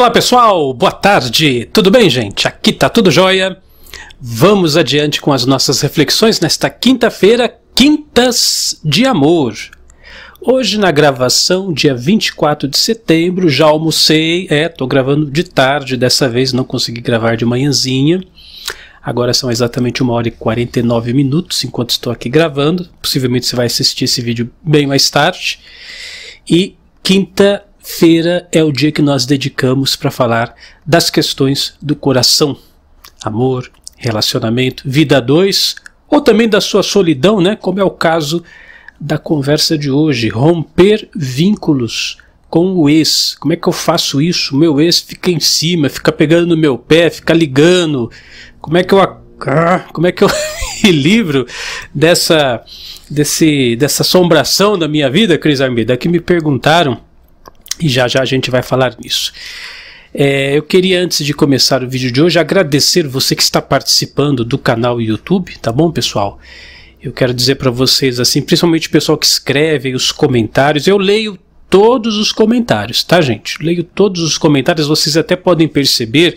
Olá pessoal, boa tarde, tudo bem gente? Aqui tá tudo jóia. Vamos adiante com as nossas reflexões nesta quinta-feira, Quintas de Amor. Hoje na gravação, dia 24 de setembro, já almocei, é, tô gravando de tarde, dessa vez não consegui gravar de manhãzinha. Agora são exatamente 1 hora e 49 minutos enquanto estou aqui gravando. Possivelmente você vai assistir esse vídeo bem mais tarde. E quinta-feira é o dia que nós dedicamos para falar das questões do coração. Amor, relacionamento, vida a dois, ou também da sua solidão, né? Como é o caso da conversa de hoje, romper vínculos com o ex. Como é que eu faço isso? Meu ex fica em cima, fica pegando no meu pé, fica ligando. Como é que eu ah, como é que eu me livro dessa desse dessa assombração da minha vida, Cris Armida? Que me perguntaram e já já a gente vai falar nisso. É, eu queria, antes de começar o vídeo de hoje, agradecer você que está participando do canal YouTube, tá bom, pessoal? Eu quero dizer para vocês assim, principalmente o pessoal que escreve os comentários, eu leio todos os comentários, tá, gente? Leio todos os comentários, vocês até podem perceber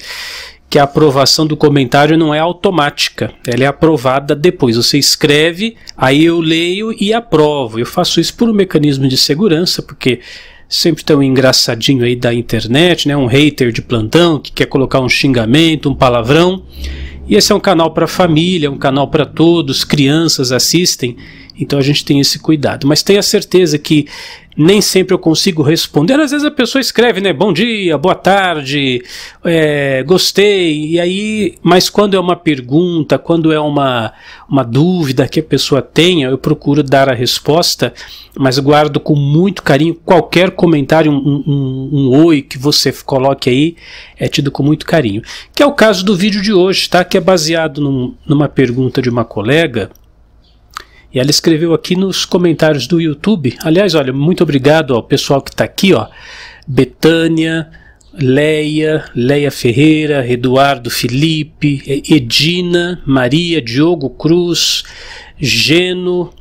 que a aprovação do comentário não é automática, ela é aprovada depois. Você escreve, aí eu leio e aprovo. Eu faço isso por um mecanismo de segurança, porque sempre um engraçadinho aí da internet, né, um hater de plantão que quer colocar um xingamento, um palavrão. E esse é um canal para família, um canal para todos, crianças assistem, então a gente tem esse cuidado. Mas tenha certeza que nem sempre eu consigo responder. Às vezes a pessoa escreve, né? Bom dia, boa tarde, é, gostei. E aí, mas quando é uma pergunta, quando é uma, uma dúvida que a pessoa tenha, eu procuro dar a resposta, mas guardo com muito carinho qualquer comentário, um, um, um oi que você coloque aí, é tido com muito carinho. Que é o caso do vídeo de hoje, tá? Que é baseado num, numa pergunta de uma colega e ela escreveu aqui nos comentários do YouTube. Aliás, olha, muito obrigado ao pessoal que está aqui, ó. Betânia, Leia, Leia Ferreira, Eduardo Felipe, Edina, Maria, Diogo Cruz, Geno,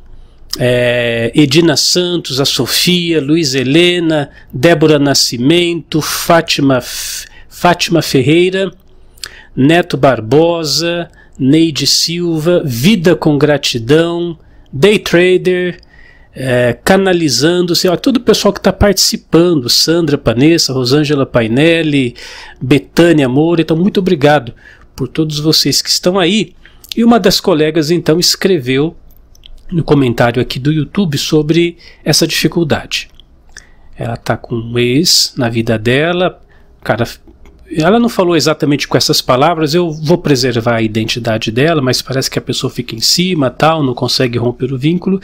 é, Edina Santos, a Sofia, Luiz Helena, Débora Nascimento, Fátima, Fátima Ferreira, Neto Barbosa, Neide Silva, Vida com Gratidão, day trader, é, canalizando-se, todo o pessoal que está participando, Sandra Panessa, Rosângela Painelli, Betânia Moura, então muito obrigado por todos vocês que estão aí. E uma das colegas então escreveu no comentário aqui do YouTube sobre essa dificuldade. Ela está com um ex na vida dela, o cara ela não falou exatamente com essas palavras, eu vou preservar a identidade dela, mas parece que a pessoa fica em cima, tal, não consegue romper o vínculo.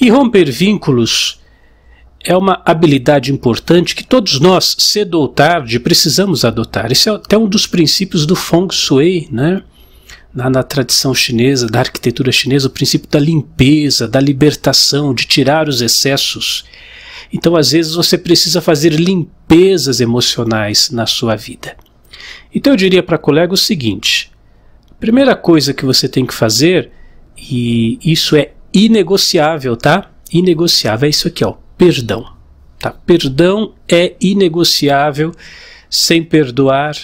E romper vínculos é uma habilidade importante que todos nós, cedo ou tarde, precisamos adotar. Esse é até um dos princípios do Feng Shui, né? Na, na, tradição chinesa, da arquitetura chinesa, o princípio da limpeza, da libertação, de tirar os excessos. Então, às vezes, você precisa fazer limpezas emocionais na sua vida. Então, eu diria para colega o seguinte: a primeira coisa que você tem que fazer, e isso é inegociável, tá? Inegociável, é isso aqui, ó, perdão. Tá? Perdão é inegociável, sem perdoar,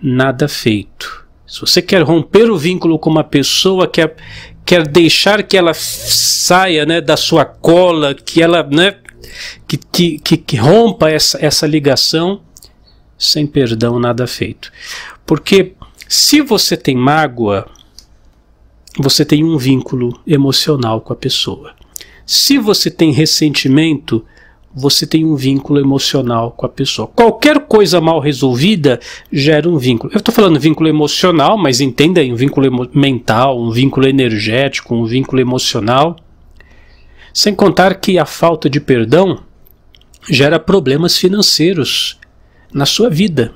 nada feito. Se você quer romper o vínculo com uma pessoa, quer, quer deixar que ela saia né, da sua cola, que ela né, que, que, que, que rompa essa, essa ligação, sem perdão nada feito. Porque se você tem mágoa, você tem um vínculo emocional com a pessoa. Se você tem ressentimento, você tem um vínculo emocional com a pessoa. Qualquer coisa mal resolvida gera um vínculo. Eu estou falando vínculo emocional, mas entenda aí, um vínculo mental, um vínculo energético, um vínculo emocional. Sem contar que a falta de perdão gera problemas financeiros na sua vida.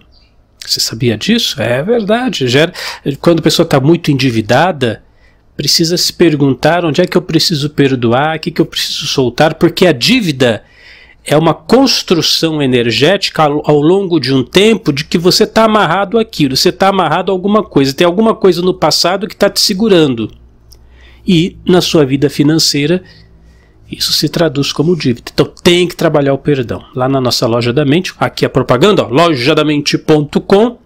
Você sabia disso? É verdade. Gera, quando a pessoa está muito endividada, precisa se perguntar onde é que eu preciso perdoar, o que, que eu preciso soltar, porque a dívida é uma construção energética ao, longo de um tempo de que você está amarrado àquilo, você está amarrado a alguma coisa, tem alguma coisa no passado que está te segurando. E na sua vida financeira Isso se traduz como dívida. Então tem que trabalhar o perdão. Lá na nossa loja da mente, aqui a propaganda, lojadamente.com,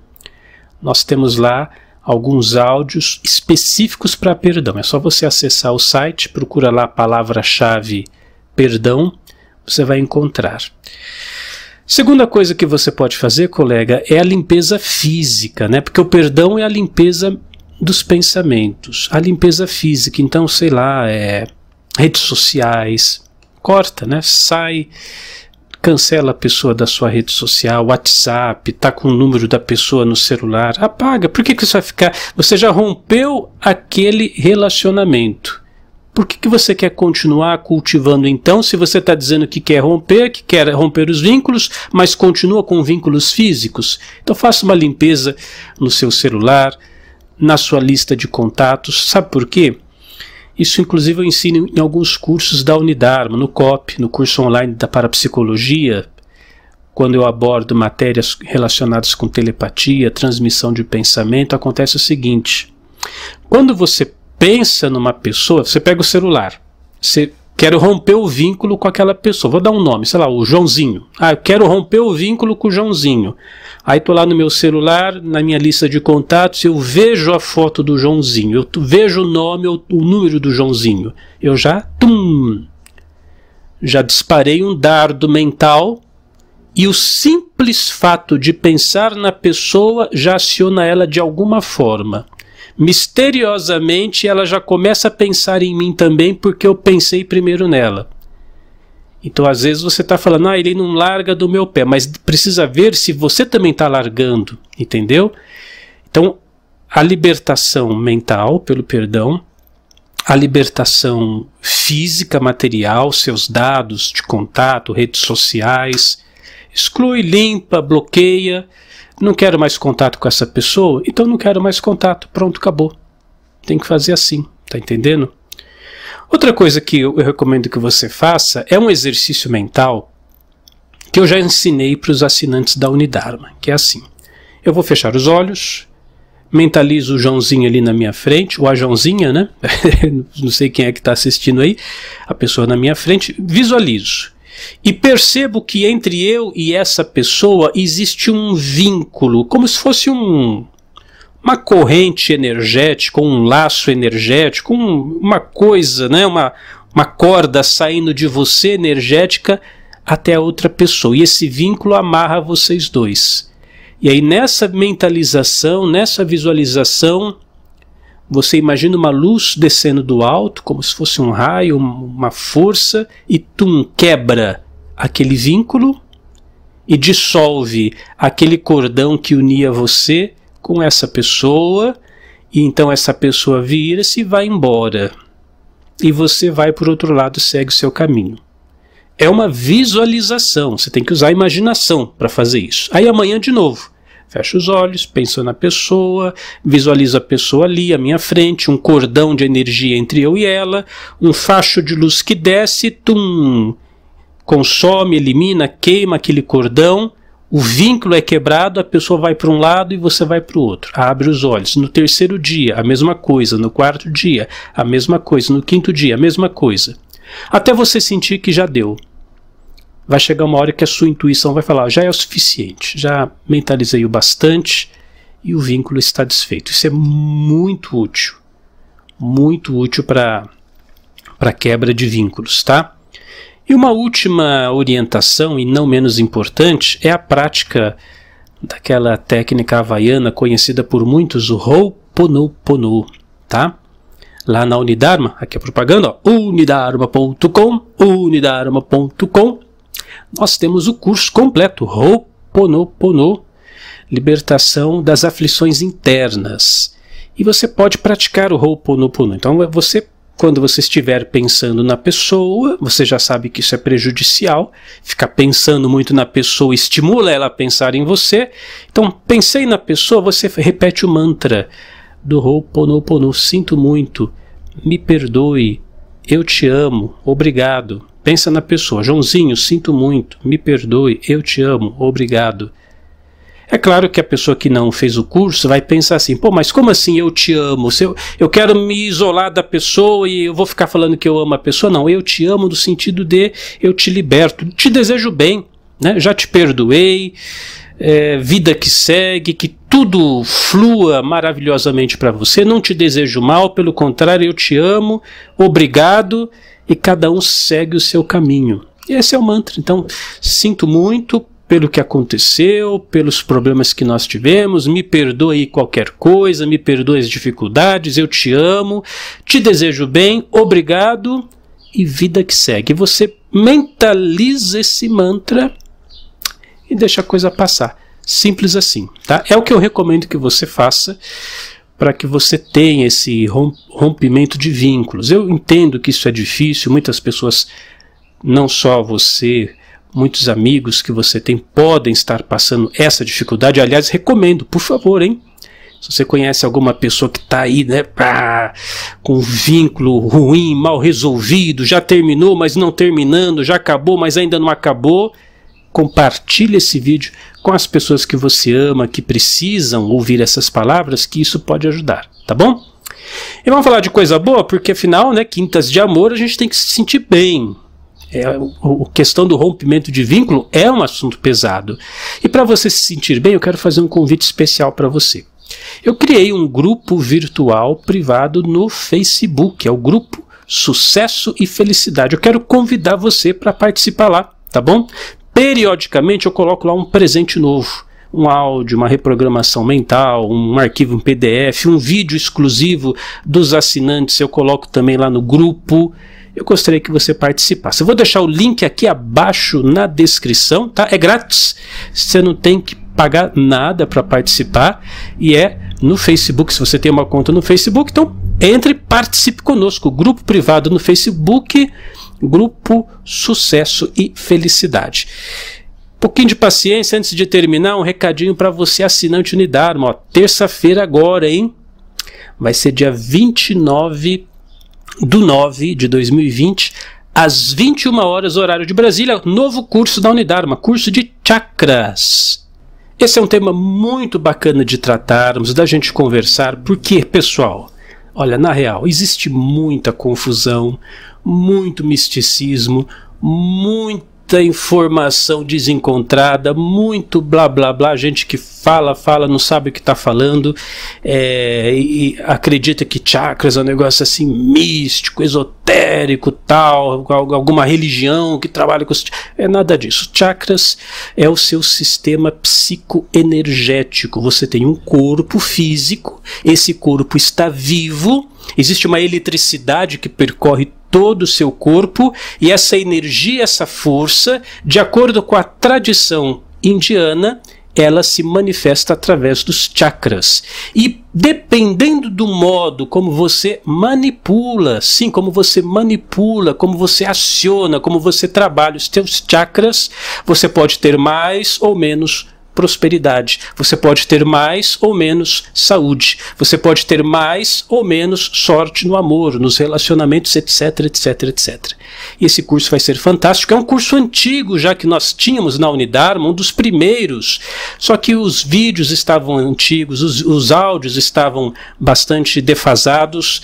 nós temos lá alguns áudios específicos para perdão. É só você acessar o site, procura lá a palavra-chave perdão, você vai encontrar. Segunda coisa que você pode fazer, colega, é a limpeza física, né? Porque o perdão é a limpeza dos pensamentos, a limpeza física. Então, sei lá, é redes sociais, corta, né? Sai, cancela a pessoa da sua rede social, WhatsApp, tá com o número da pessoa no celular, apaga. Por que, que você vai ficar? Você já rompeu aquele relacionamento. Por que, que você quer continuar cultivando então, se você está dizendo que quer romper, que quer romper os vínculos, mas continua com vínculos físicos? Então faça uma limpeza no seu celular, na sua lista de contatos. Sabe por quê? Isso, inclusive, eu ensino em alguns cursos da Unidarma, no COP, no curso online da Parapsicologia, quando eu abordo matérias relacionadas com telepatia, transmissão de pensamento, acontece o seguinte: quando você pensa numa pessoa, você pega o celular, você quer romper o vínculo com aquela pessoa. Vou dar um nome, sei lá, o Joãozinho. Ah, eu quero romper o vínculo com o Joãozinho. Aí tô lá no meu celular, na minha lista de contatos, eu vejo a foto do Joãozinho, eu vejo o nome, o, o número do Joãozinho. Eu já, tum, já disparei um dardo mental e o simples fato de pensar na pessoa já aciona ela de alguma forma misteriosamente ela já começa a pensar em mim também porque eu pensei primeiro nela. Então, às vezes você está falando, ah, ele não larga do meu pé, mas precisa ver se você também está largando, entendeu? Então, a libertação mental pelo perdão, a libertação física, material, seus dados de contato, redes sociais, exclui, limpa, bloqueia não quero mais contato com essa pessoa, então não quero mais contato. Pronto, acabou. Tem que fazer assim, tá entendendo? Outra coisa que eu, recomendo que você faça é um exercício mental que eu já ensinei para os assinantes da Unidarma, que é assim. Eu vou fechar os olhos, mentalizo o Joãozinho ali na minha frente, ou a Joãozinha, né? não sei quem é que está assistindo aí, a pessoa na minha frente, visualizo. E percebo que entre eu e essa pessoa existe um vínculo, como se fosse um, uma corrente energética, um laço energético, um, uma coisa, né, uma, uma corda saindo de você energética até a outra pessoa. E esse vínculo amarra vocês dois. E aí nessa mentalização, nessa visualização, você imagina uma luz descendo do alto, como se fosse um raio, uma força, e tum, quebra aquele vínculo e dissolve aquele cordão que unia você com essa pessoa, e então essa pessoa vira-se e vai embora. E você vai por outro lado, segue o seu caminho. É uma visualização, você tem que usar a imaginação para fazer isso. Aí amanhã de novo Fecha os olhos, pensa na pessoa, visualiza a pessoa ali à minha frente, um cordão de energia entre eu e ela, um facho de luz que desce, tum, consome, elimina, queima aquele cordão, o vínculo é quebrado, a pessoa vai para um lado e você vai para o outro. Abre os olhos. No terceiro dia, a mesma coisa. No quarto dia, a mesma coisa. No quinto dia, a mesma coisa. Até você sentir que já deu vai chegar uma hora que a sua intuição vai falar: já é o suficiente, já mentalizei o bastante e o vínculo está desfeito. Isso é muito útil, muito útil para quebra de vínculos, tá? E uma última orientação, e não menos importante, é a prática daquela técnica havaiana conhecida por muitos, o Ho'oponopono, tá? Lá na Unidarma, aqui a propaganda, unidarma.com, unidarma.com, nós temos o curso completo, Ho'oponopono, Libertação das Aflições Internas. E você pode praticar o Ho'oponopono. Então, você, quando você estiver pensando na pessoa, você já sabe que isso é prejudicial. Ficar pensando muito na pessoa estimula ela a pensar em você. Então, pensei na pessoa, você repete o mantra do Ho'oponopono. Sinto muito, me perdoe, eu te amo, obrigado. Pensa na pessoa. Joãozinho, sinto muito, me perdoe, eu te amo, obrigado. É claro que a pessoa que não fez o curso vai pensar assim: pô, mas como assim eu te amo? Se eu, eu quero me isolar da pessoa e eu vou ficar falando que eu amo a pessoa? Não, eu te amo no sentido de eu te liberto, te desejo bem, né? já te perdoei, é, vida que segue, que tudo flua maravilhosamente para você, não te desejo mal, pelo contrário, eu te amo, obrigado, e cada um segue o seu caminho. Esse é o mantra. Então, sinto muito pelo que aconteceu, pelos problemas que nós tivemos, me perdoe qualquer coisa, me perdoe as dificuldades, eu te amo, te desejo bem, obrigado e vida que segue. Você mentaliza esse mantra e deixa a coisa passar. Simples assim, tá? É o que eu recomendo que você faça para que você tenha esse rompimento de vínculos. Eu entendo que isso é difícil, muitas pessoas, não só você, muitos amigos que você tem podem estar passando essa dificuldade. Aliás, recomendo, por favor, hein? Se você conhece alguma pessoa que está aí, né, pá, com um vínculo ruim, mal resolvido, já terminou, mas não terminando, já acabou, mas ainda não acabou, compartilhe esse vídeo com as pessoas que você ama, que precisam ouvir essas palavras, que isso pode ajudar, tá bom? E vamos falar de coisa boa, porque afinal, né, quintas de amor, a gente tem que se sentir bem. É, a questão do rompimento de vínculo é um assunto pesado. E para você se sentir bem, eu quero fazer um convite especial para você. Eu criei um grupo virtual privado no Facebook, é o grupo Sucesso e Felicidade. Eu quero convidar você para participar lá, tá bom? Periodicamente eu coloco lá um presente novo um áudio, uma reprogramação mental, um arquivo em PDF, um vídeo exclusivo dos assinantes, eu coloco também lá no grupo. Eu gostaria que você participasse. Eu vou deixar o link aqui abaixo na descrição, tá? É grátis. Você não tem que pagar nada para participar e é no Facebook. Se você tem uma conta no Facebook, então entre e participe conosco. Grupo privado no Facebook, Grupo Sucesso e Felicidade. Um pouquinho de paciência antes de terminar, um recadinho para você assinante Unidarma. Terça-feira agora, hein? Vai ser dia 29 do 9 de 2020 às 21 horas horário de Brasília, novo curso da Unidarma, curso de chakras. Esse é um tema muito bacana de tratarmos, da gente conversar, porque, pessoal, olha, na real, existe muita confusão, muito misticismo, muito muita informação desencontrada, muito blá blá blá, gente que fala, fala, não sabe o que está falando é, e acredita que chakras é um negócio assim místico, esotérico, tal, alguma religião que trabalha com. É nada disso. Chakras é o seu sistema psicoenergético. Você tem um corpo físico, esse corpo está vivo, existe uma eletricidade que percorre todo o seu corpo e essa energia, essa força, de acordo com a tradição indiana, ela se manifesta através dos chakras. E dependendo do modo como você manipula, sim, como você manipula, como você aciona, como você trabalha os seus chakras, você pode ter mais ou menos prosperidade. Você pode ter mais ou menos saúde. Você pode ter mais ou menos sorte no amor, nos relacionamentos, etc, etc, etc. E esse curso vai ser fantástico. É um curso antigo, já que nós tínhamos na Unidarma, um dos primeiros. Só que os vídeos estavam antigos, os, os áudios estavam bastante defasados.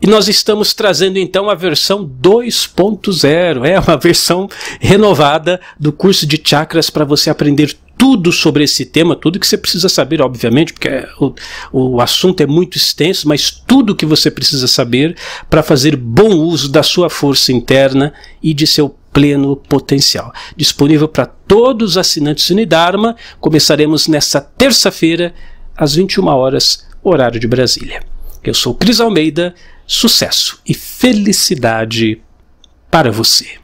E nós estamos trazendo então a versão 2.0, é uma versão renovada do curso de chakras para você aprender tudo sobre esse tema, tudo que você precisa saber, obviamente, porque o, o assunto é muito extenso, mas tudo que você precisa saber para fazer bom uso da sua força interna e de seu pleno potencial. Disponível para todos os assinantes Unidarma. Começaremos nesta terça-feira, às 21 horas, horário de Brasília. Eu sou Cris Almeida, sucesso e felicidade para você.